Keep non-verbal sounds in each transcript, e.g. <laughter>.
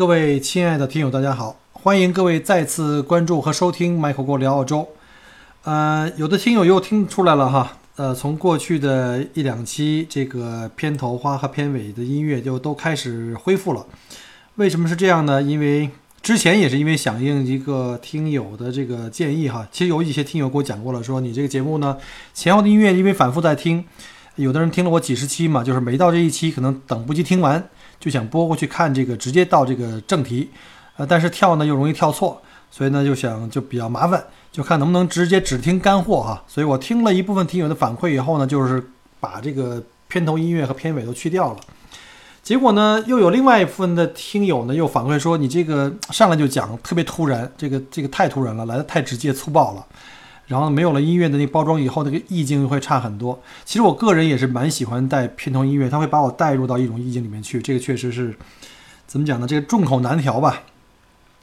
各位亲爱的听友，大家好！欢迎各位再次关注和收听 Michael 国聊澳洲。呃，有的听友又听出来了哈，呃，从过去的一两期这个片头花和片尾的音乐就都开始恢复了。为什么是这样呢？因为之前也是因为响应一个听友的这个建议哈，其实有一些听友给我讲过了，说你这个节目呢前后的音乐因为反复在听，有的人听了我几十期嘛，就是每到这一期可能等不及听完。就想拨过去看这个，直接到这个正题，呃，但是跳呢又容易跳错，所以呢就想就比较麻烦，就看能不能直接只听干货哈。所以我听了一部分听友的反馈以后呢，就是把这个片头音乐和片尾都去掉了。结果呢，又有另外一部分的听友呢又反馈说，你这个上来就讲特别突然，这个这个太突然了，来的太直接粗暴了。然后没有了音乐的那包装以后，那个意境会差很多。其实我个人也是蛮喜欢带片头音乐，它会把我带入到一种意境里面去。这个确实是怎么讲呢？这个众口难调吧。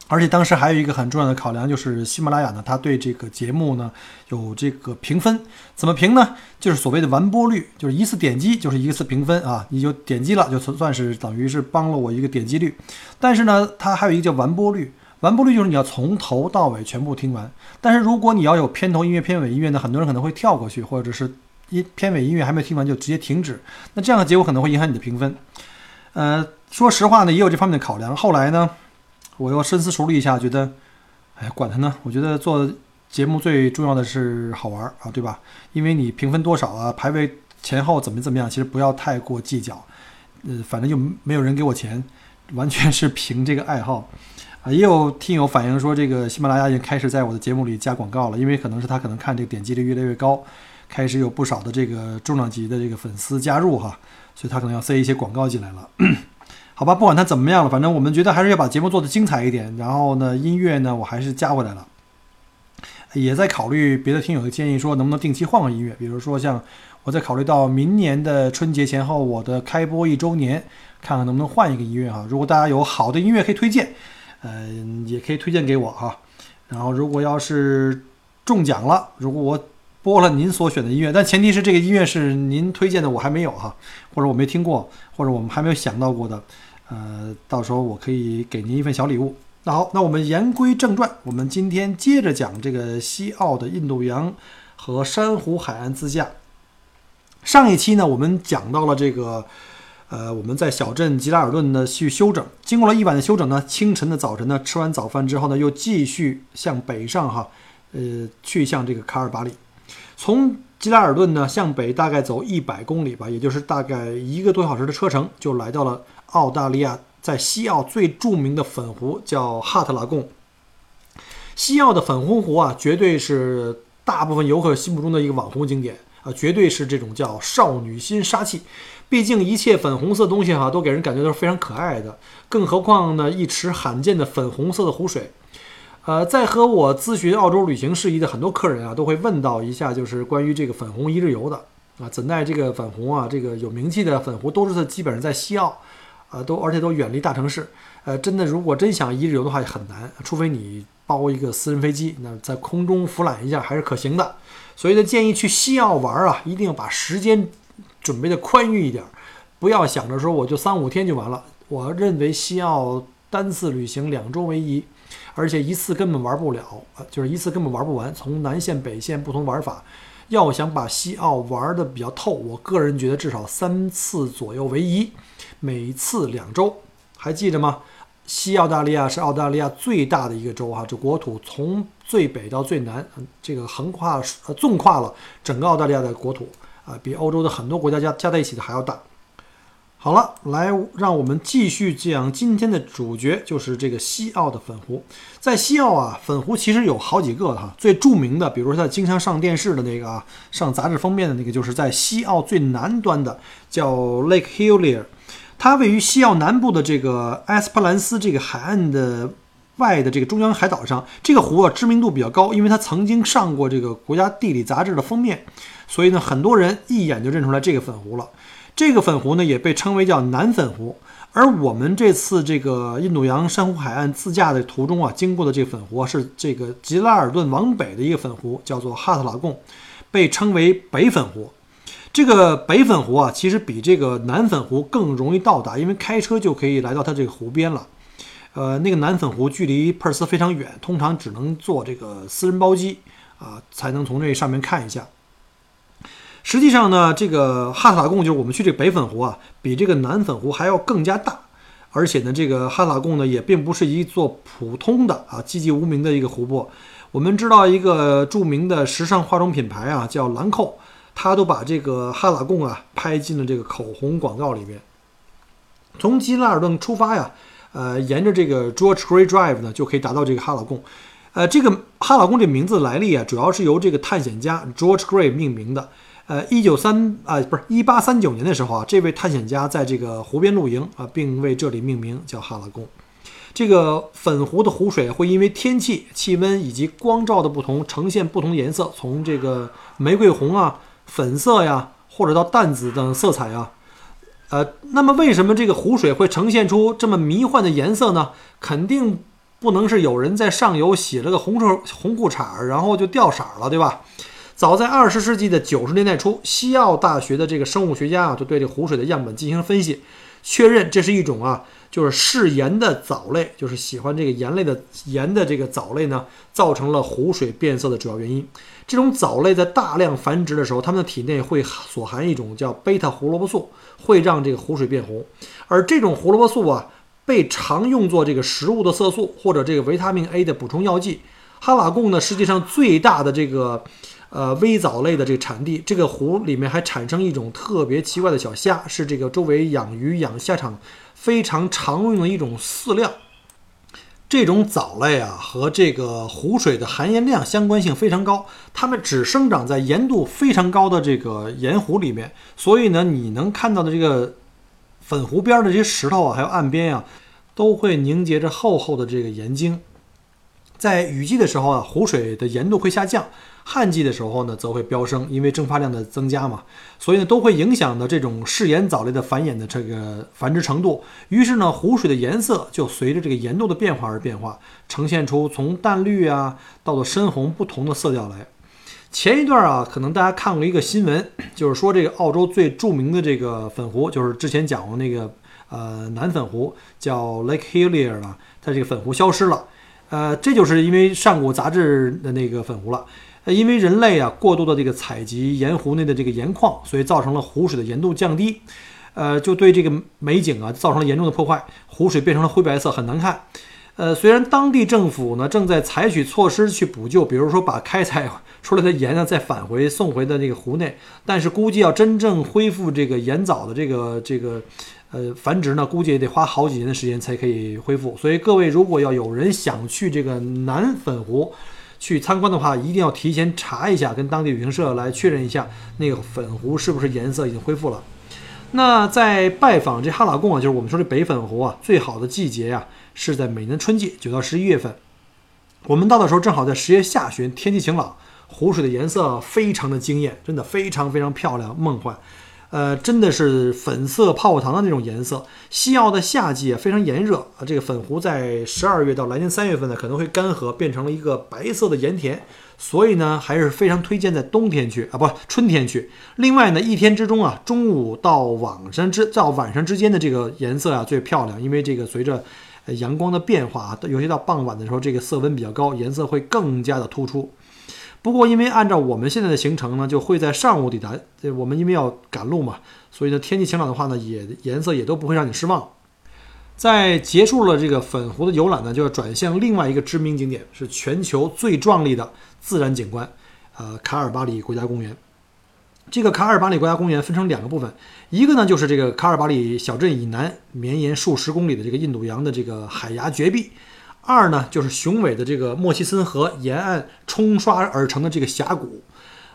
而且当时还有一个很重要的考量，就是喜马拉雅呢，它对这个节目呢有这个评分，怎么评呢？就是所谓的完播率，就是一次点击就是一次评分啊，你就点击了，就算是等于是帮了我一个点击率。但是呢，它还有一个叫完播率。完播率就是你要从头到尾全部听完，但是如果你要有片头音乐、片尾音乐呢，很多人可能会跳过去，或者是一片尾音乐还没听完就直接停止，那这样的结果可能会影响你的评分。呃，说实话呢，也有这方面的考量。后来呢，我又深思熟虑一下，觉得，哎，管他呢，我觉得做节目最重要的是好玩啊，对吧？因为你评分多少啊，排位前后怎么怎么样，其实不要太过计较。呃，反正就没有人给我钱，完全是凭这个爱好。也有听友反映说，这个喜马拉雅已经开始在我的节目里加广告了，因为可能是他可能看这个点击率越来越高，开始有不少的这个重量级的这个粉丝加入哈，所以他可能要塞一些广告进来了。好吧，不管他怎么样了，反正我们觉得还是要把节目做得精彩一点。然后呢，音乐呢，我还是加回来了，也在考虑别的听友的建议，说能不能定期换个音乐，比如说像我在考虑到明年的春节前后，我的开播一周年，看看能不能换一个音乐哈。如果大家有好的音乐可以推荐。嗯，也可以推荐给我哈。然后，如果要是中奖了，如果我播了您所选的音乐，但前提是这个音乐是您推荐的，我还没有哈，或者我没听过，或者我们还没有想到过的，呃，到时候我可以给您一份小礼物。那好，那我们言归正传，我们今天接着讲这个西澳的印度洋和珊瑚海岸自驾。上一期呢，我们讲到了这个。呃，我们在小镇吉拉尔顿呢去休整，经过了一晚的休整呢，清晨的早晨呢，吃完早饭之后呢，又继续向北上哈，呃，去向这个卡尔巴里。从吉拉尔顿呢向北大概走一百公里吧，也就是大概一个多小时的车程，就来到了澳大利亚在西澳最著名的粉湖，叫哈特拉贡。西澳的粉红湖啊，绝对是大部分游客心目中的一个网红景点啊，绝对是这种叫少女心杀气。毕竟一切粉红色东西哈，都给人感觉都是非常可爱的，更何况呢，一池罕见的粉红色的湖水。呃，在和我咨询澳洲旅行事宜的很多客人啊，都会问到一下，就是关于这个粉红一日游的啊，怎奈这个粉红啊，这个有名气的粉湖都是基本上在西澳，啊，都而且都远离大城市。呃，真的如果真想一日游的话很难，除非你包一个私人飞机，那在空中俯览一下还是可行的。所以呢，建议去西澳玩啊，一定要把时间。准备的宽裕一点，不要想着说我就三五天就完了。我认为西澳单次旅行两周为宜，而且一次根本玩不了，就是一次根本玩不完。从南线北线不同玩法，要想把西澳玩的比较透，我个人觉得至少三次左右为宜，每次两周。还记着吗？西澳大利亚是澳大利亚最大的一个州哈，这国土从最北到最南，这个横跨呃纵跨了整个澳大利亚的国土。啊，比欧洲的很多国家加加在一起的还要大。好。了，来让我们继续讲今天的主角，就是这个西澳的粉湖。在西澳啊，粉湖其实有好几个哈，最著名的，比如说它经常上电视的那个啊，上杂志封面的那个，就是在西澳最南端的，叫 Lake Hillier。它位于西澳南部的这个埃斯帕兰斯这个海岸的外的这个中央海岛上。这个湖啊，知名度比较高，因为它曾经上过这个国家地理杂志的封面，所以呢，很多人一眼就认出来这个粉湖了。这个粉湖呢，也被称为叫南粉湖。而我们这次这个印度洋珊瑚海岸自驾的途中啊，经过的这个粉湖啊，是这个吉拉尔顿往北的一个粉湖，叫做哈特拉贡，被称为北粉湖。这个北粉湖啊，其实比这个南粉湖更容易到达，因为开车就可以来到它这个湖边了。呃，那个南粉湖距离珀斯非常远，通常只能坐这个私人包机啊，才能从这上面看一下。实际上呢，这个哈萨贡就是我们去这个北粉湖啊，比这个南粉湖还要更加大，而且呢，这个哈萨贡呢也并不是一座普通的啊寂寂无名的一个湖泊。我们知道一个著名的时尚化妆品牌啊，叫兰蔻，他都把这个哈特拉贡啊拍进了这个口红广告里面。从基拉尔顿出发呀，呃，沿着这个 George Gray Drive 呢，就可以达到这个哈特拉贡。呃，这个哈特拉贡这名字来历啊，主要是由这个探险家 George Gray 命名的。呃，一九三啊，不是一八三九年的时候啊，这位探险家在这个湖边露营啊，并为这里命名叫哈拉贡。这个粉湖的湖水会因为天气、气温以及光照的不同，呈现不同颜色，从这个玫瑰红啊、粉色呀，或者到淡紫等色彩啊。呃，那么为什么这个湖水会呈现出这么迷幻的颜色呢？肯定不能是有人在上游洗了个红绸红裤衩，然后就掉色了，对吧？早在二十世纪的九十年代初，西澳大学的这个生物学家啊，就对这湖水的样本进行分析，确认这是一种啊，就是嗜盐的藻类，就是喜欢这个盐类的盐的这个藻类呢，造成了湖水变色的主要原因。这种藻类在大量繁殖的时候，它们的体内会所含一种叫贝塔胡萝卜素，会让这个湖水变红。而这种胡萝卜素啊，被常用作这个食物的色素或者这个维他命 A 的补充药剂。哈瓦贡呢，实际上最大的这个。呃，微藻类的这个产地，这个湖里面还产生一种特别奇怪的小虾，是这个周围养鱼养虾场非常常用的一种饲料。这种藻类啊，和这个湖水的含盐量相关性非常高，它们只生长在盐度非常高的这个盐湖里面。所以呢，你能看到的这个粉湖边的这些石头啊，还有岸边啊，都会凝结着厚厚的这个盐晶。在雨季的时候啊，湖水的盐度会下降；旱季的时候呢，则会飙升，因为蒸发量的增加嘛。所以呢，都会影响到这种嗜盐藻类的繁衍的这个繁殖程度。于是呢，湖水的颜色就随着这个盐度的变化而变化，呈现出从淡绿啊到了深红不同的色调来。前一段啊，可能大家看过一个新闻，就是说这个澳洲最著名的这个粉湖，就是之前讲过那个呃南粉湖，叫 Lake Hillier 了，它这个粉湖消失了。呃，这就是因为上古杂志的那个粉湖了。呃，因为人类啊过度的这个采集盐湖内的这个盐矿，所以造成了湖水的盐度降低，呃，就对这个美景啊造成了严重的破坏，湖水变成了灰白色，很难看。呃，虽然当地政府呢正在采取措施去补救，比如说把开采 <laughs> 出来的盐呢再返回送回的这个湖内，但是估计要真正恢复这个盐藻的这个这个。呃，繁殖呢，估计也得花好几年的时间才可以恢复。所以各位，如果要有人想去这个南粉湖去参观的话，一定要提前查一下，跟当地旅行社来确认一下那个粉湖是不是颜色已经恢复了。那在拜访这哈拉贡啊，就是我们说的北粉湖啊，最好的季节呀是在每年春季，九到十一月份。我们到的时候正好在十月下旬，天气晴朗，湖水的颜色非常的惊艳，真的非常非常漂亮，梦幻。呃，真的是粉色泡泡糖的那种颜色。西澳的夏季啊，非常炎热啊，这个粉湖在十二月到来年三月份呢，可能会干涸，变成了一个白色的盐田。所以呢，还是非常推荐在冬天去啊，不，春天去。另外呢，一天之中啊，中午到晚上之到晚上之间的这个颜色啊最漂亮，因为这个随着阳光的变化啊，尤其到傍晚的时候，这个色温比较高，颜色会更加的突出。不过，因为按照我们现在的行程呢，就会在上午抵达。这我们因为要赶路嘛，所以呢，天气晴朗的话呢，也颜色也都不会让你失望。在结束了这个粉湖的游览呢，就要转向另外一个知名景点，是全球最壮丽的自然景观，呃，卡尔巴里国家公园。这个卡尔巴里国家公园分成两个部分，一个呢就是这个卡尔巴里小镇以南绵延数十公里的这个印度洋的这个海崖绝壁，二呢就是雄伟的这个莫西森河沿岸冲刷而成的这个峡谷。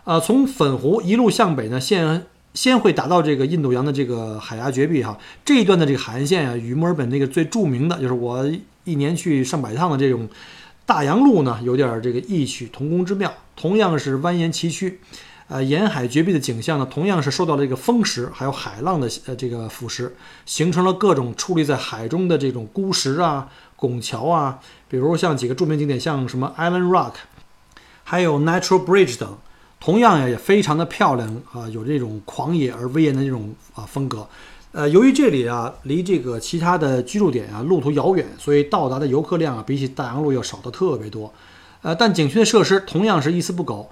呃，从粉湖一路向北呢，先先会达到这个印度洋的这个海崖绝壁哈。这一段的这个海岸线啊，与墨尔本那个最著名的就是我一年去上百趟的这种大洋路呢，有点这个异曲同工之妙。同样是蜿蜒崎岖。呃，沿海绝壁的景象呢，同样是受到了这个风蚀还有海浪的呃这个腐蚀，形成了各种矗立在海中的这种孤石啊、拱桥啊，比如像几个著名景点，像什么 Island Rock，还有 Natural Bridge 等，同样呀也非常的漂亮啊，有这种狂野而威严的这种啊风格。呃，由于这里啊离这个其他的居住点啊路途遥远，所以到达的游客量啊比起大洋路要少得特别多。呃，但景区的设施同样是一丝不苟。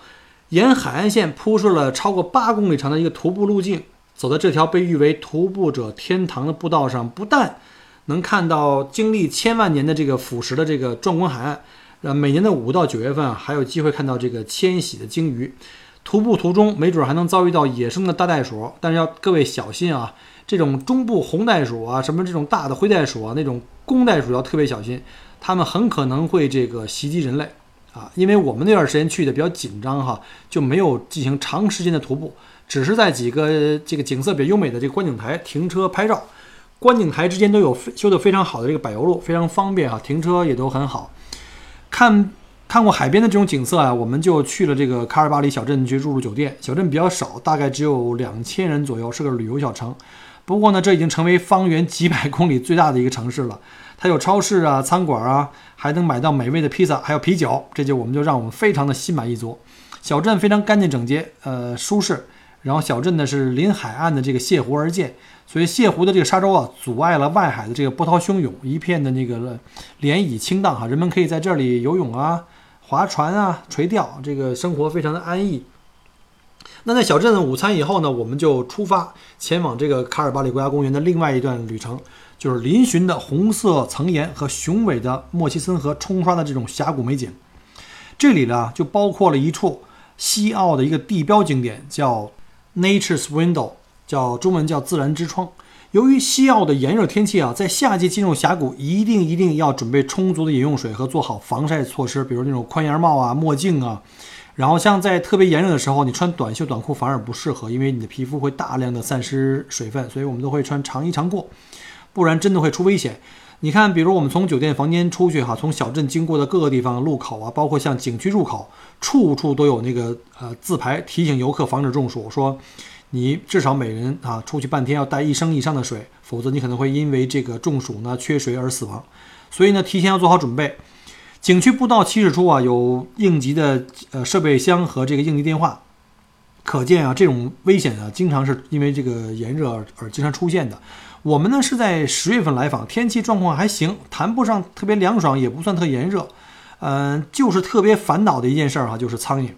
沿海岸线铺设了超过八公里长的一个徒步路径，走在这条被誉为“徒步者天堂”的步道上，不但能看到经历千万年的这个腐蚀的这个壮观海岸，呃，每年的五到九月份啊，还有机会看到这个迁徙的鲸鱼。徒步途中，没准还能遭遇到野生的大袋鼠，但是要各位小心啊！这种中部红袋鼠啊，什么这种大的灰袋鼠啊，那种公袋鼠要特别小心，它们很可能会这个袭击人类。啊，因为我们那段时间去的比较紧张哈，就没有进行长时间的徒步，只是在几个这个景色比较优美的这个观景台停车拍照。观景台之间都有修的非常好的这个柏油路，非常方便哈，停车也都很好。看看过海边的这种景色啊，我们就去了这个卡尔巴里小镇去入住酒店。小镇比较少，大概只有两千人左右，是个旅游小城。不过呢，这已经成为方圆几百公里最大的一个城市了。它有超市啊、餐馆啊，还能买到美味的披萨，还有啤酒，这就我们就让我们非常的心满意足。小镇非常干净整洁，呃，舒适。然后小镇呢是临海岸的这个泻湖而建，所以泻湖的这个沙洲啊，阻碍了外海的这个波涛汹涌，一片的那个涟漪清荡哈，人们可以在这里游泳啊、划船啊、垂钓，这个生活非常的安逸。那在小镇的午餐以后呢，我们就出发前往这个卡尔巴里国家公园的另外一段旅程。就是嶙峋的红色层岩和雄伟的莫西森河冲刷的这种峡谷美景，这里呢就包括了一处西澳的一个地标景点，叫 Nature's Window，叫中文叫自然之窗。由于西澳的炎热天气啊，在夏季进入峡谷一定一定要准备充足的饮用水和做好防晒措施，比如那种宽檐帽啊、墨镜啊。然后像在特别炎热的时候，你穿短袖短裤反而不适合，因为你的皮肤会大量的散失水分，所以我们都会穿长衣长裤。不然真的会出危险。你看，比如我们从酒店房间出去哈，从小镇经过的各个地方路口啊，包括像景区入口，处处都有那个呃字牌提醒游客防止中暑，说你至少每人啊出去半天要带一升以上的水，否则你可能会因为这个中暑呢缺水而死亡。所以呢，提前要做好准备。景区步道起始处啊有应急的呃设备箱和这个应急电话，可见啊这种危险啊经常是因为这个炎热而而经常出现的。我们呢是在十月份来访，天气状况还行，谈不上特别凉爽，也不算特炎热，嗯，就是特别烦恼的一件事儿哈，就是苍蝇。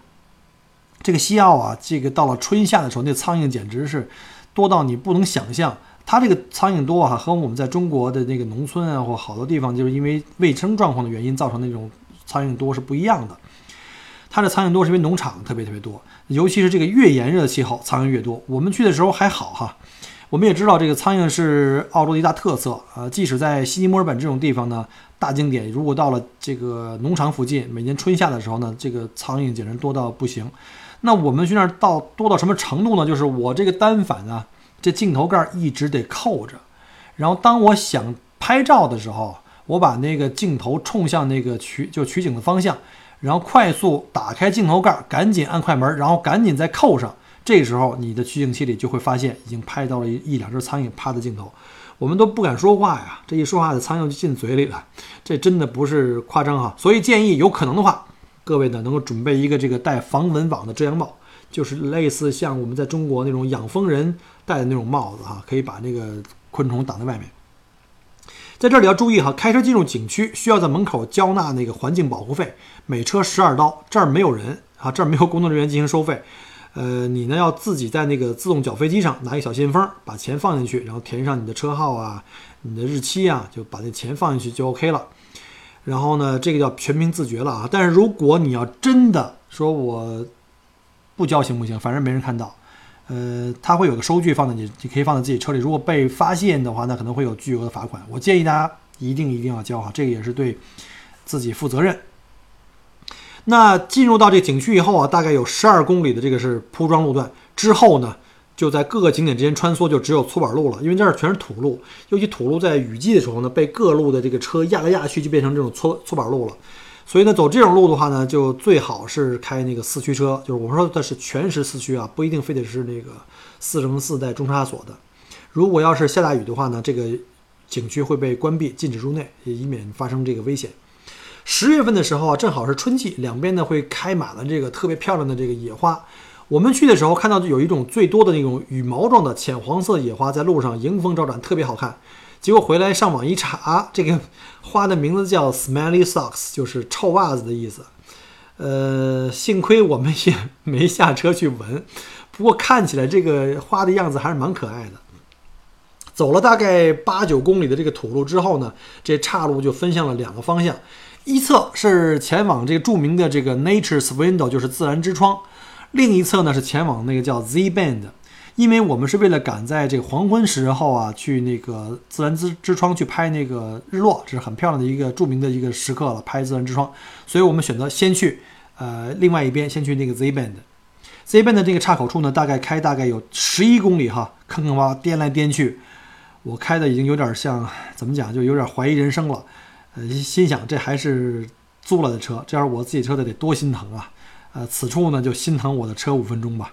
这个西澳啊，这个到了春夏的时候，那苍蝇简直是多到你不能想象。它这个苍蝇多哈，和我们在中国的那个农村啊或好多地方，就是因为卫生状况的原因造成那种苍蝇多是不一样的。它的苍蝇多是因为农场特别特别多，尤其是这个越炎热的气候，苍蝇越多。我们去的时候还好哈。我们也知道，这个苍蝇是澳洲的一大特色啊。即使在悉尼、墨尔本这种地方呢，大景点，如果到了这个农场附近，每年春夏的时候呢，这个苍蝇简直多到不行。那我们去那儿到多到什么程度呢？就是我这个单反啊，这镜头盖一直得扣着，然后当我想拍照的时候，我把那个镜头冲向那个取就取景的方向，然后快速打开镜头盖，赶紧按快门，然后赶紧再扣上。这时候，你的取景器里就会发现已经拍到了一一两只苍蝇趴的镜头，我们都不敢说话呀。这一说话，的苍蝇就进嘴里了，这真的不是夸张哈。所以建议有可能的话，各位呢能够准备一个这个带防蚊网的遮阳帽，就是类似像我们在中国那种养蜂人戴的那种帽子哈，可以把那个昆虫挡在外面。在这里要注意哈，开车进入景区需要在门口交纳那个环境保护费，每车十二刀。这儿没有人啊，这儿没有工作人员进行收费。呃，你呢要自己在那个自动缴费机上拿一个小信封，把钱放进去，然后填上你的车号啊、你的日期啊，就把那钱放进去就 OK 了。然后呢，这个叫全凭自觉了啊。但是如果你要真的说我不交行不行？反正没人看到，呃，它会有个收据放在你，你可以放在自己车里。如果被发现的话，那可能会有巨额的罚款。我建议大家一定一定要交哈，这个也是对自己负责任。那进入到这景区以后啊，大概有十二公里的这个是铺装路段，之后呢，就在各个景点之间穿梭，就只有粗板路了。因为这儿全是土路，尤其土路在雨季的时候呢，被各路的这个车压来压去，就变成这种粗粗板路了。所以呢，走这种路的话呢，就最好是开那个四驱车，就是我们说的是全时四驱啊，不一定非得是那个四乘四带中差锁的。如果要是下大雨的话呢，这个景区会被关闭，禁止入内，以免发生这个危险。十月份的时候啊，正好是春季，两边呢会开满了这个特别漂亮的这个野花。我们去的时候看到有一种最多的那种羽毛状的浅黄色野花在路上迎风招展，特别好看。结果回来上网一查，<laughs> 这个花的名字叫 Smelly Socks，就是臭袜子的意思。呃，幸亏我们也没下车去闻，不过看起来这个花的样子还是蛮可爱的。走了大概八九公里的这个土路之后呢，这岔路就分向了两个方向。一侧是前往这个著名的这个 Nature's Window，就是自然之窗；另一侧呢是前往那个叫 Z Bend，因为我们是为了赶在这个黄昏时候啊，去那个自然之之窗去拍那个日落，这是很漂亮的一个著名的一个时刻了，拍自然之窗，所以我们选择先去呃另外一边，先去那个 Z Bend。Z Bend 这个岔口处呢，大概开大概有十一公里哈，坑坑洼洼颠来颠去，我开的已经有点像怎么讲，就有点怀疑人生了。呃，心想这还是租了的车，这要是我自己车的得多心疼啊！呃，此处呢就心疼我的车五分钟吧。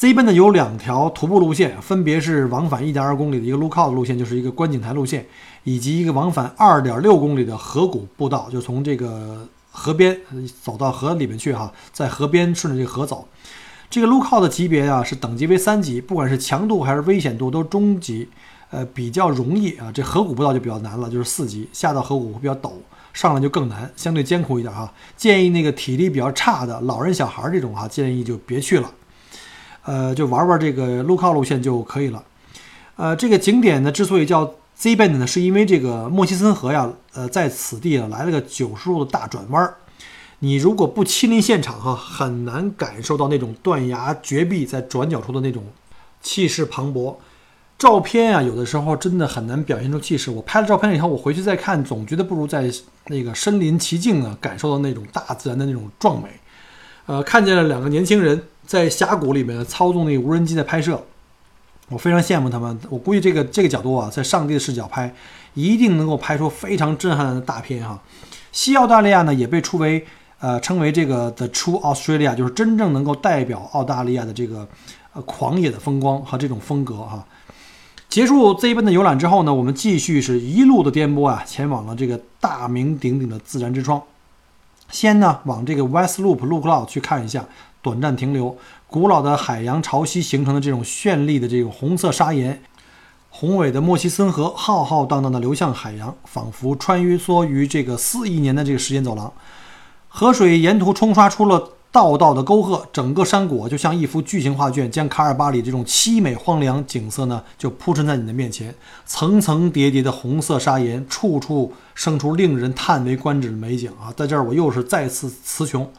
Z 奔呢有两条徒步路线，分别是往返一点二公里的一个 lookout 路线，就是一个观景台路线，以及一个往返二点六公里的河谷步道，就从这个河边走到河里面去哈，在河边顺着这个河走。这个 lookout 的级别啊是等级为三级，不管是强度还是危险度都中级。呃，比较容易啊，这河谷步道就比较难了，就是四级，下到河谷会比较陡，上来就更难，相对艰苦一点哈。建议那个体力比较差的老人、小孩这种哈，建议就别去了，呃，就玩玩这个路靠路线就可以了。呃，这个景点呢，之所以叫 Z Bend 呢，是因为这个莫西森河呀，呃，在此地啊来了个九十度的大转弯。你如果不亲临现场哈，很难感受到那种断崖绝壁在转角处的那种气势磅礴。照片啊，有的时候真的很难表现出气势。我拍了照片以后，我回去再看，总觉得不如在那个身临其境呢，感受到那种大自然的那种壮美。呃，看见了两个年轻人在峡谷里面操纵那个无人机在拍摄，我非常羡慕他们。我估计这个这个角度啊，在上帝的视角拍，一定能够拍出非常震撼的大片哈。西澳大利亚呢，也被出为呃称为这个 The True Australia，就是真正能够代表澳大利亚的这个呃狂野的风光和这种风格哈。结束这一奔的游览之后呢，我们继续是一路的颠簸啊，前往了这个大名鼎鼎的自然之窗。先呢往这个 West Loop Lookout 去看一下，短暂停留。古老的海洋潮汐形成的这种绚丽的这种红色砂岩，宏伟的莫西森河浩浩荡荡的流向海洋，仿佛穿越梭于这个四亿年的这个时间走廊。河水沿途冲刷出了。道道的沟壑，整个山谷就像一幅巨型画卷，将卡尔巴里这种凄美荒凉景色呢，就铺陈在你的面前。层层叠叠的红色砂岩，处处生出令人叹为观止的美景啊！在这儿，我又是再次词穷。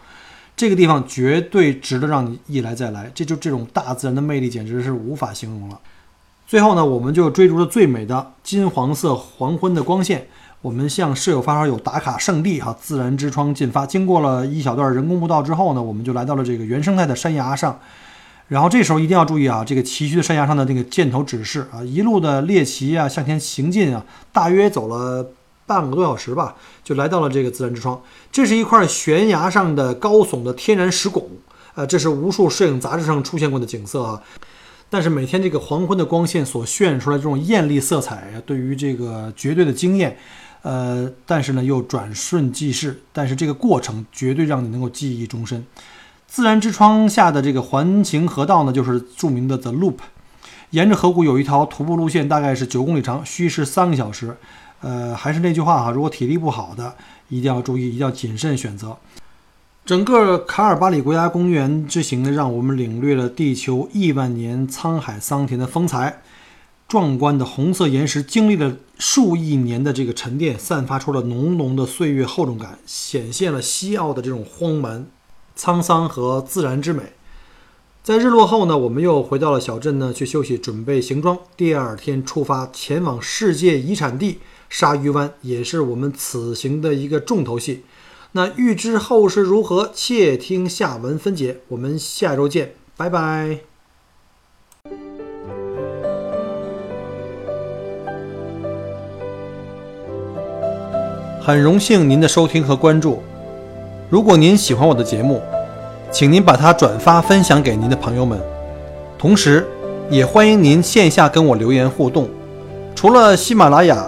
这个地方绝对值得让你一来再来，这就这种大自然的魅力，简直是无法形容了。最后呢，我们就追逐了最美的金黄色黄昏的光线。我们向舍友发烧友打卡圣地哈，自然之窗进发。经过了一小段人工步道之后呢，我们就来到了这个原生态的山崖上。然后这时候一定要注意啊，这个崎岖的山崖上的那个箭头指示啊，一路的猎奇啊向前行进啊，大约走了半个多小时吧，就来到了这个自然之窗。这是一块悬崖上的高耸的天然石拱，呃，这是无数摄影杂志上出现过的景色啊。但是每天这个黄昏的光线所渲染出来这种艳丽色彩呀，对于这个绝对的惊艳。呃，但是呢，又转瞬即逝。但是这个过程绝对让你能够记忆终身。自然之窗下的这个环形河道呢，就是著名的 The Loop。沿着河谷有一条徒步路线，大概是九公里长，需时三个小时。呃，还是那句话哈，如果体力不好的，一定要注意，一定要谨慎选择。整个卡尔巴里国家公园之行呢，让我们领略了地球亿万年沧海桑田的风采。壮观的红色岩石经历了数亿年的这个沉淀，散发出了浓浓的岁月厚重感，显现了西澳的这种荒蛮、沧桑和自然之美。在日落后呢，我们又回到了小镇呢去休息，准备行装，第二天出发前往世界遗产地鲨鱼湾，也是我们此行的一个重头戏。那预知后事如何，且听下文分解。我们下周见，拜拜。很荣幸您的收听和关注。如果您喜欢我的节目，请您把它转发分享给您的朋友们。同时，也欢迎您线下跟我留言互动。除了喜马拉雅，